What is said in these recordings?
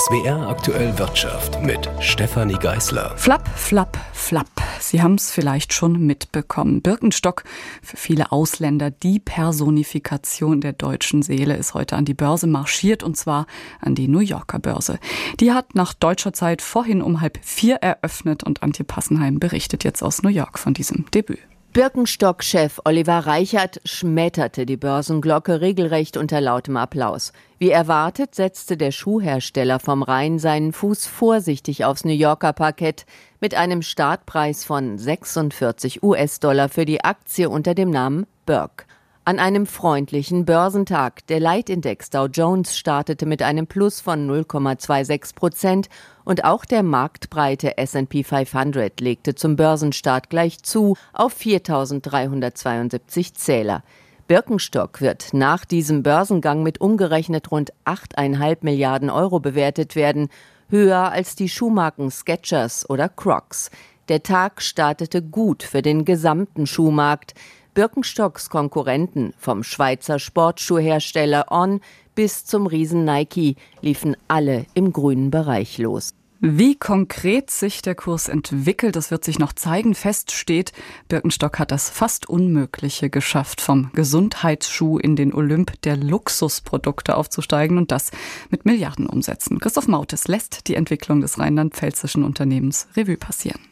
SWR aktuell Wirtschaft mit Stefanie Geißler. Flapp, flapp, flapp. Sie haben es vielleicht schon mitbekommen. Birkenstock, für viele Ausländer die Personifikation der deutschen Seele, ist heute an die Börse marschiert und zwar an die New Yorker Börse. Die hat nach deutscher Zeit vorhin um halb vier eröffnet und Antje Passenheim berichtet jetzt aus New York von diesem Debüt. Birkenstock-Chef Oliver Reichert schmetterte die Börsenglocke regelrecht unter lautem Applaus. Wie erwartet setzte der Schuhhersteller vom Rhein seinen Fuß vorsichtig aufs New Yorker Parkett mit einem Startpreis von 46 US-Dollar für die Aktie unter dem Namen Burke. An einem freundlichen Börsentag. Der Leitindex Dow Jones startete mit einem Plus von 0,26 Prozent und auch der marktbreite S&P 500 legte zum Börsenstart gleich zu auf 4.372 Zähler. Birkenstock wird nach diesem Börsengang mit umgerechnet rund 8,5 Milliarden Euro bewertet werden, höher als die Schuhmarken Skechers oder Crocs. Der Tag startete gut für den gesamten Schuhmarkt. Birkenstocks Konkurrenten vom Schweizer Sportschuhhersteller On bis zum Riesen Nike liefen alle im grünen Bereich los. Wie konkret sich der Kurs entwickelt, das wird sich noch zeigen. Fest steht, Birkenstock hat das fast Unmögliche geschafft, vom Gesundheitsschuh in den Olymp der Luxusprodukte aufzusteigen und das mit Milliardenumsätzen. Christoph Mautes lässt die Entwicklung des rheinland-pfälzischen Unternehmens Revue passieren.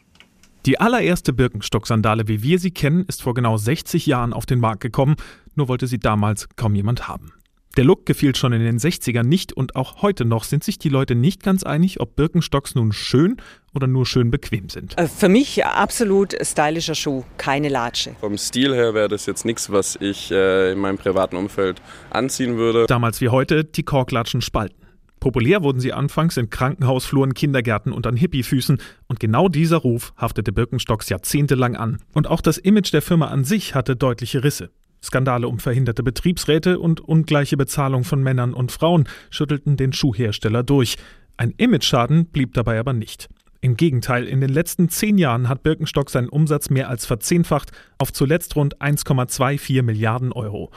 Die allererste Birkenstock-Sandale, wie wir sie kennen, ist vor genau 60 Jahren auf den Markt gekommen, nur wollte sie damals kaum jemand haben. Der Look gefiel schon in den 60ern nicht und auch heute noch sind sich die Leute nicht ganz einig, ob Birkenstocks nun schön oder nur schön bequem sind. Äh, für mich absolut stylischer Schuh, keine Latsche. Vom Stil her wäre das jetzt nichts, was ich äh, in meinem privaten Umfeld anziehen würde. Damals wie heute die Korklatschen spalten. Populär wurden sie anfangs in Krankenhausfluren, Kindergärten und an Hippiefüßen und genau dieser Ruf haftete Birkenstocks jahrzehntelang an. Und auch das Image der Firma an sich hatte deutliche Risse. Skandale um verhinderte Betriebsräte und ungleiche Bezahlung von Männern und Frauen schüttelten den Schuhhersteller durch. Ein Imageschaden blieb dabei aber nicht. Im Gegenteil, in den letzten zehn Jahren hat Birkenstock seinen Umsatz mehr als verzehnfacht auf zuletzt rund 1,24 Milliarden Euro.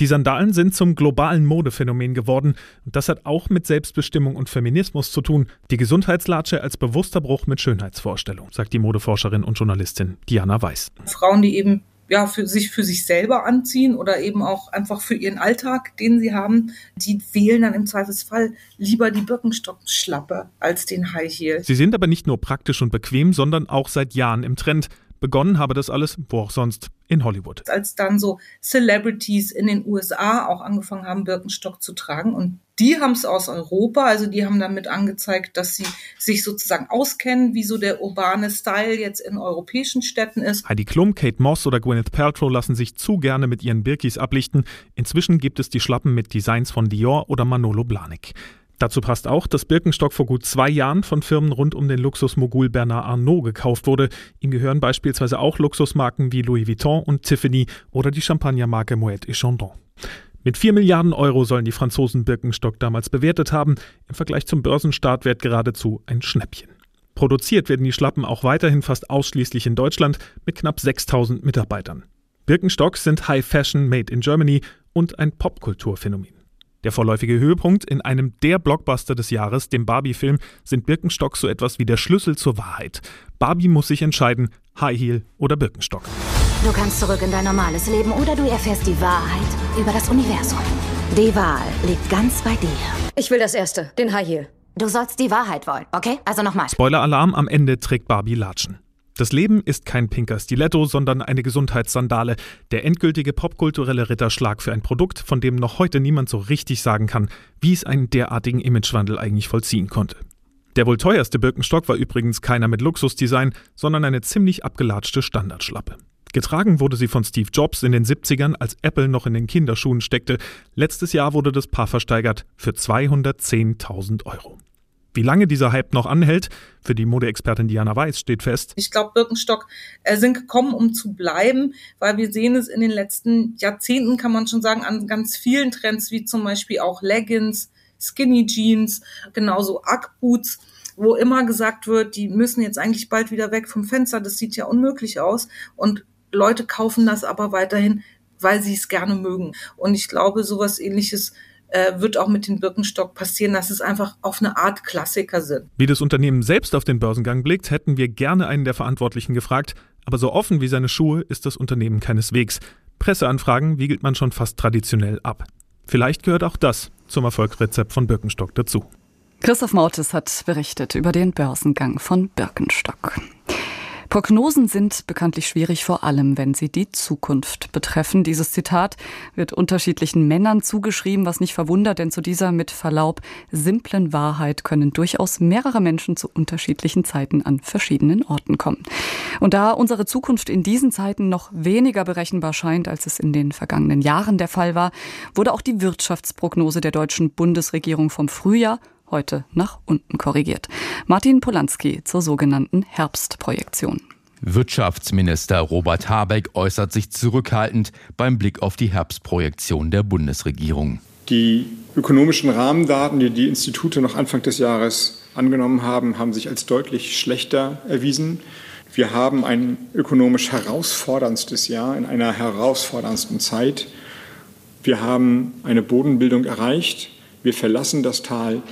Die Sandalen sind zum globalen Modephänomen geworden und das hat auch mit Selbstbestimmung und Feminismus zu tun. Die Gesundheitslatsche als bewusster Bruch mit Schönheitsvorstellung, sagt die Modeforscherin und Journalistin Diana Weiß. Frauen, die eben ja, für sich, für sich selber anziehen oder eben auch einfach für ihren Alltag, den sie haben, die wählen dann im Zweifelsfall lieber die Birkenstock-Schlappe als den High Heel. Sie sind aber nicht nur praktisch und bequem, sondern auch seit Jahren im Trend. Begonnen habe das alles, wo auch sonst, in Hollywood. Als dann so Celebrities in den USA auch angefangen haben, Birkenstock zu tragen und die haben es aus Europa, also die haben damit angezeigt, dass sie sich sozusagen auskennen, wie so der urbane Style jetzt in europäischen Städten ist. Heidi Klum, Kate Moss oder Gwyneth Paltrow lassen sich zu gerne mit ihren Birkis ablichten. Inzwischen gibt es die Schlappen mit Designs von Dior oder Manolo Blahnik. Dazu passt auch, dass Birkenstock vor gut zwei Jahren von Firmen rund um den Luxusmogul Bernard Arnault gekauft wurde. Ihm gehören beispielsweise auch Luxusmarken wie Louis Vuitton und Tiffany oder die Champagnermarke Moet et Chandon. Mit 4 Milliarden Euro sollen die Franzosen Birkenstock damals bewertet haben, im Vergleich zum Börsenstartwert geradezu ein Schnäppchen. Produziert werden die Schlappen auch weiterhin fast ausschließlich in Deutschland mit knapp 6000 Mitarbeitern. Birkenstocks sind High Fashion Made in Germany und ein Popkulturphänomen. Der vorläufige Höhepunkt in einem der Blockbuster des Jahres, dem Barbie-Film, sind Birkenstock so etwas wie der Schlüssel zur Wahrheit. Barbie muss sich entscheiden, High Heel oder Birkenstock. Du kannst zurück in dein normales Leben oder du erfährst die Wahrheit über das Universum. Die Wahl liegt ganz bei dir. Ich will das Erste, den High Heel. Du sollst die Wahrheit wollen, okay? Also nochmal. Spoiler-Alarm, am Ende trägt Barbie Latschen. Das Leben ist kein pinker Stiletto, sondern eine Gesundheitssandale. Der endgültige popkulturelle Ritterschlag für ein Produkt, von dem noch heute niemand so richtig sagen kann, wie es einen derartigen Imagewandel eigentlich vollziehen konnte. Der wohl teuerste Birkenstock war übrigens keiner mit Luxusdesign, sondern eine ziemlich abgelatschte Standardschlappe. Getragen wurde sie von Steve Jobs in den 70ern, als Apple noch in den Kinderschuhen steckte. Letztes Jahr wurde das Paar versteigert für 210.000 Euro. Wie lange dieser Hype noch anhält, für die Modeexpertin Diana Weiß steht fest. Ich glaube, Birkenstock äh, sind gekommen, um zu bleiben, weil wir sehen es in den letzten Jahrzehnten, kann man schon sagen, an ganz vielen Trends, wie zum Beispiel auch Leggings, Skinny Jeans, genauso Ugg Boots wo immer gesagt wird, die müssen jetzt eigentlich bald wieder weg vom Fenster, das sieht ja unmöglich aus. Und Leute kaufen das aber weiterhin, weil sie es gerne mögen. Und ich glaube, sowas ähnliches äh, wird auch mit den Birkenstock passieren, dass es einfach auf eine Art Klassiker sind. Wie das Unternehmen selbst auf den Börsengang blickt, hätten wir gerne einen der Verantwortlichen gefragt, aber so offen wie seine Schuhe ist das Unternehmen keineswegs. Presseanfragen wiegelt man schon fast traditionell ab. Vielleicht gehört auch das zum Erfolgsrezept von Birkenstock dazu. Christoph Mautes hat berichtet über den Börsengang von Birkenstock. Prognosen sind bekanntlich schwierig, vor allem wenn sie die Zukunft betreffen. Dieses Zitat wird unterschiedlichen Männern zugeschrieben, was nicht verwundert, denn zu dieser mit Verlaub simplen Wahrheit können durchaus mehrere Menschen zu unterschiedlichen Zeiten an verschiedenen Orten kommen. Und da unsere Zukunft in diesen Zeiten noch weniger berechenbar scheint, als es in den vergangenen Jahren der Fall war, wurde auch die Wirtschaftsprognose der deutschen Bundesregierung vom Frühjahr heute nach unten korrigiert. Martin Polanski zur sogenannten Herbstprojektion. Wirtschaftsminister Robert Habeck äußert sich zurückhaltend beim Blick auf die Herbstprojektion der Bundesregierung. Die ökonomischen Rahmendaten, die die Institute noch Anfang des Jahres angenommen haben, haben sich als deutlich schlechter erwiesen. Wir haben ein ökonomisch herausforderndstes Jahr in einer herausforderndsten Zeit. Wir haben eine Bodenbildung erreicht. Wir verlassen das Tal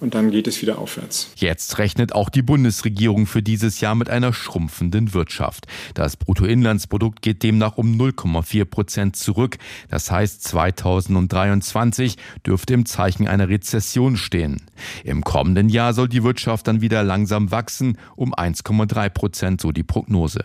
und dann geht es wieder aufwärts. Jetzt rechnet auch die Bundesregierung für dieses Jahr mit einer schrumpfenden Wirtschaft. Das Bruttoinlandsprodukt geht demnach um 0,4 Prozent zurück. Das heißt, 2023 dürfte im Zeichen einer Rezession stehen. Im kommenden Jahr soll die Wirtschaft dann wieder langsam wachsen, um 1,3 Prozent, so die Prognose.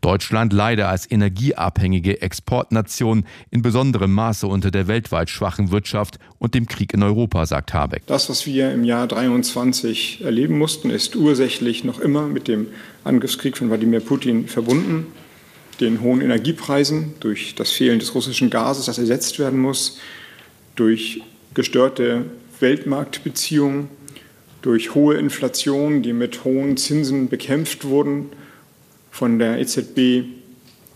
Deutschland leide als energieabhängige Exportnation in besonderem Maße unter der weltweit schwachen Wirtschaft und dem Krieg in Europa, sagt Habeck. Das, was wir im Jahr 23 erleben mussten, ist ursächlich noch immer mit dem Angriffskrieg von Wladimir Putin verbunden, den hohen Energiepreisen durch das Fehlen des russischen Gases, das ersetzt werden muss, durch gestörte Weltmarktbeziehungen, durch hohe Inflation, die mit hohen Zinsen bekämpft wurden von der EZB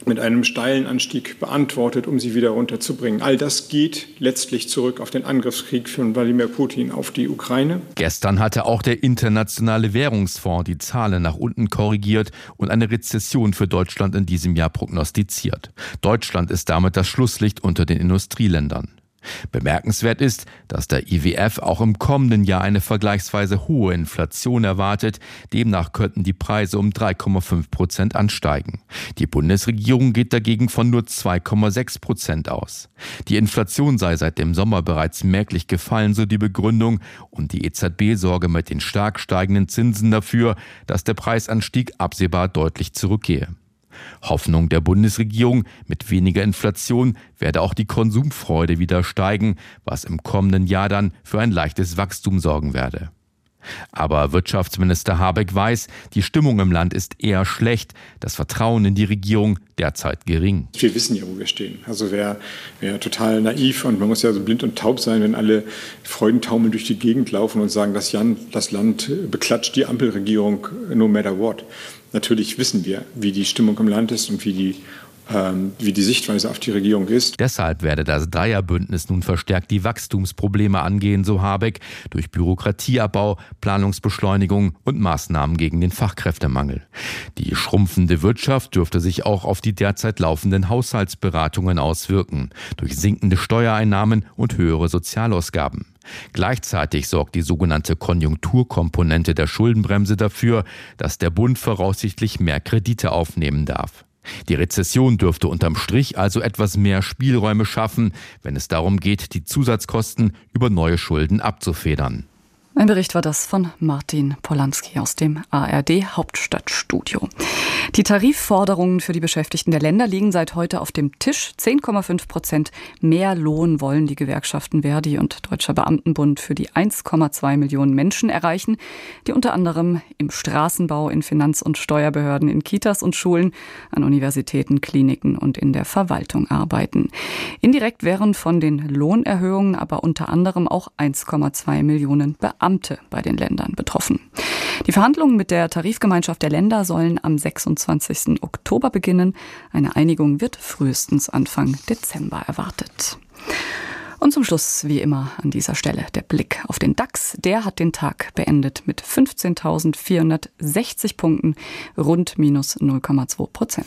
mit einem steilen Anstieg beantwortet, um sie wieder runterzubringen. All das geht letztlich zurück auf den Angriffskrieg von Wladimir Putin auf die Ukraine. Gestern hatte auch der Internationale Währungsfonds die Zahlen nach unten korrigiert und eine Rezession für Deutschland in diesem Jahr prognostiziert. Deutschland ist damit das Schlusslicht unter den Industrieländern. Bemerkenswert ist, dass der IWF auch im kommenden Jahr eine vergleichsweise hohe Inflation erwartet. Demnach könnten die Preise um 3,5 Prozent ansteigen. Die Bundesregierung geht dagegen von nur 2,6 Prozent aus. Die Inflation sei seit dem Sommer bereits merklich gefallen, so die Begründung, und die EZB sorge mit den stark steigenden Zinsen dafür, dass der Preisanstieg absehbar deutlich zurückgehe. Hoffnung der Bundesregierung, mit weniger Inflation werde auch die Konsumfreude wieder steigen, was im kommenden Jahr dann für ein leichtes Wachstum sorgen werde. Aber Wirtschaftsminister Habeck weiß, die Stimmung im Land ist eher schlecht, das Vertrauen in die Regierung derzeit gering. Wir wissen ja, wo wir stehen. Also wäre wär total naiv und man muss ja so blind und taub sein, wenn alle Freudentaumel durch die Gegend laufen und sagen, das, Jan, das Land beklatscht die Ampelregierung no matter what. Natürlich wissen wir, wie die Stimmung im Land ist und wie die ähm, wie die Sichtweise auf die Regierung ist. Deshalb werde das Dreierbündnis nun verstärkt die Wachstumsprobleme angehen, so Habeck, durch Bürokratieabbau, Planungsbeschleunigung und Maßnahmen gegen den Fachkräftemangel. Die schrumpfende Wirtschaft dürfte sich auch auf die derzeit laufenden Haushaltsberatungen auswirken, durch sinkende Steuereinnahmen und höhere Sozialausgaben. Gleichzeitig sorgt die sogenannte Konjunkturkomponente der Schuldenbremse dafür, dass der Bund voraussichtlich mehr Kredite aufnehmen darf. Die Rezession dürfte unterm Strich also etwas mehr Spielräume schaffen, wenn es darum geht, die Zusatzkosten über neue Schulden abzufedern. Ein Bericht war das von Martin Polanski aus dem ARD Hauptstadtstudio. Die Tarifforderungen für die Beschäftigten der Länder liegen seit heute auf dem Tisch. 10,5 Prozent mehr Lohn wollen die Gewerkschaften Verdi und Deutscher Beamtenbund für die 1,2 Millionen Menschen erreichen, die unter anderem im Straßenbau, in Finanz- und Steuerbehörden, in Kitas und Schulen, an Universitäten, Kliniken und in der Verwaltung arbeiten. Indirekt wären von den Lohnerhöhungen aber unter anderem auch 1,2 Millionen Beamten Beamte bei den Ländern betroffen. Die Verhandlungen mit der Tarifgemeinschaft der Länder sollen am 26. Oktober beginnen. Eine Einigung wird frühestens Anfang Dezember erwartet. Und zum Schluss, wie immer an dieser Stelle, der Blick auf den DAX. Der hat den Tag beendet mit 15.460 Punkten, rund minus 0,2 Prozent.